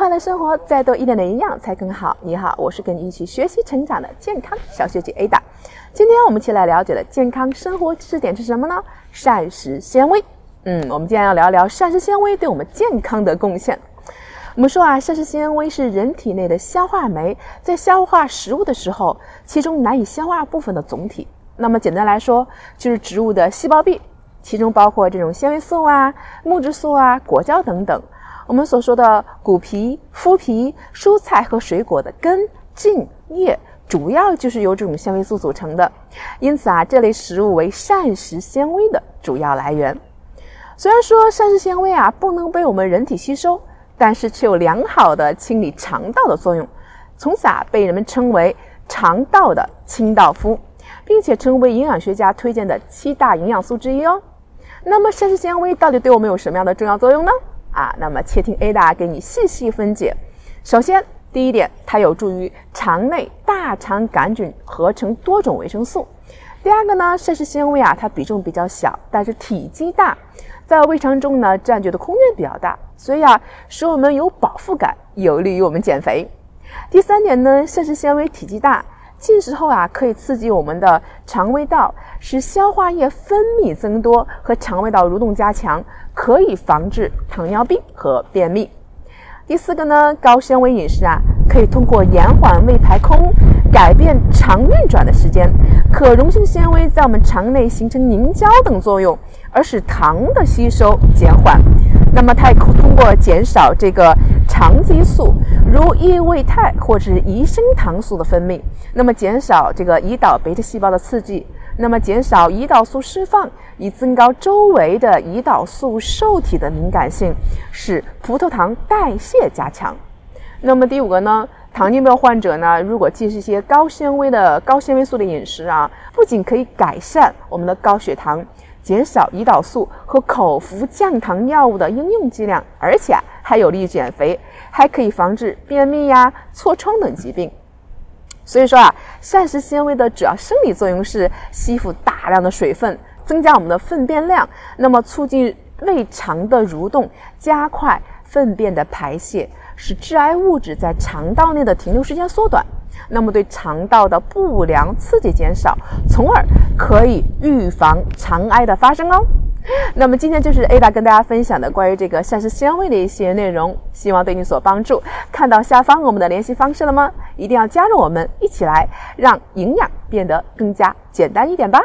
快乐生活，再多一点的营养才更好。你好，我是跟你一起学习成长的健康小学姐 Ada。今天我们一起来了解的健康生活知识点是什么呢？膳食纤维。嗯，我们今天要聊聊膳食纤维对我们健康的贡献。我们说啊，膳食纤维是人体内的消化酶，在消化食物的时候，其中难以消化部分的总体。那么简单来说，就是植物的细胞壁，其中包括这种纤维素啊、木质素啊、果胶等等。我们所说的谷皮、麸皮、蔬菜和水果的根、茎、叶，主要就是由这种纤维素组成的。因此啊，这类食物为膳食纤维的主要来源。虽然说膳食纤维啊不能被我们人体吸收，但是却有良好的清理肠道的作用，从此啊被人们称为肠道的清道夫，并且成为营养学家推荐的七大营养素之一哦。那么膳食纤维到底对我们有什么样的重要作用呢？啊，那么且听 Ada 给你细细分解。首先，第一点，它有助于肠内大肠杆菌合成多种维生素。第二个呢，膳食纤维啊，它比重比较小，但是体积大，在胃肠中呢占据的空间比较大，所以啊，使我们有饱腹感，有利于我们减肥。第三点呢，膳食纤维体积大。进食后啊，可以刺激我们的肠胃道，使消化液分泌增多和肠胃道蠕动加强，可以防治糖尿病和便秘。第四个呢，高纤维饮食啊，可以通过延缓胃排空，改变肠运转的时间。可溶性纤维在我们肠内形成凝胶等作用，而使糖的吸收减缓。那么它也通过减少这个肠激素，如异位肽或是胰升糖素的分泌，那么减少这个胰岛贝塔细胞的刺激，那么减少胰岛素释放，以增高周围的胰岛素受体的敏感性，使葡萄糖代谢加强。那么第五个呢，糖尿病患者呢，如果进食一些高纤维的高纤维素的饮食啊，不仅可以改善我们的高血糖。减少胰岛素和口服降糖药物的应用剂量，而且还有利于减肥，还可以防治便秘呀、痤疮等疾病。所以说啊，膳食纤维的主要生理作用是吸附大量的水分，增加我们的粪便量，那么促进胃肠的蠕动，加快粪便的排泄，使致癌物质在肠道内的停留时间缩短。那么对肠道的不良刺激减少，从而可以预防肠癌的发生哦。那么今天就是 Ada 跟大家分享的关于这个膳食纤维的一些内容，希望对你所帮助。看到下方我们的联系方式了吗？一定要加入我们，一起来让营养变得更加简单一点吧。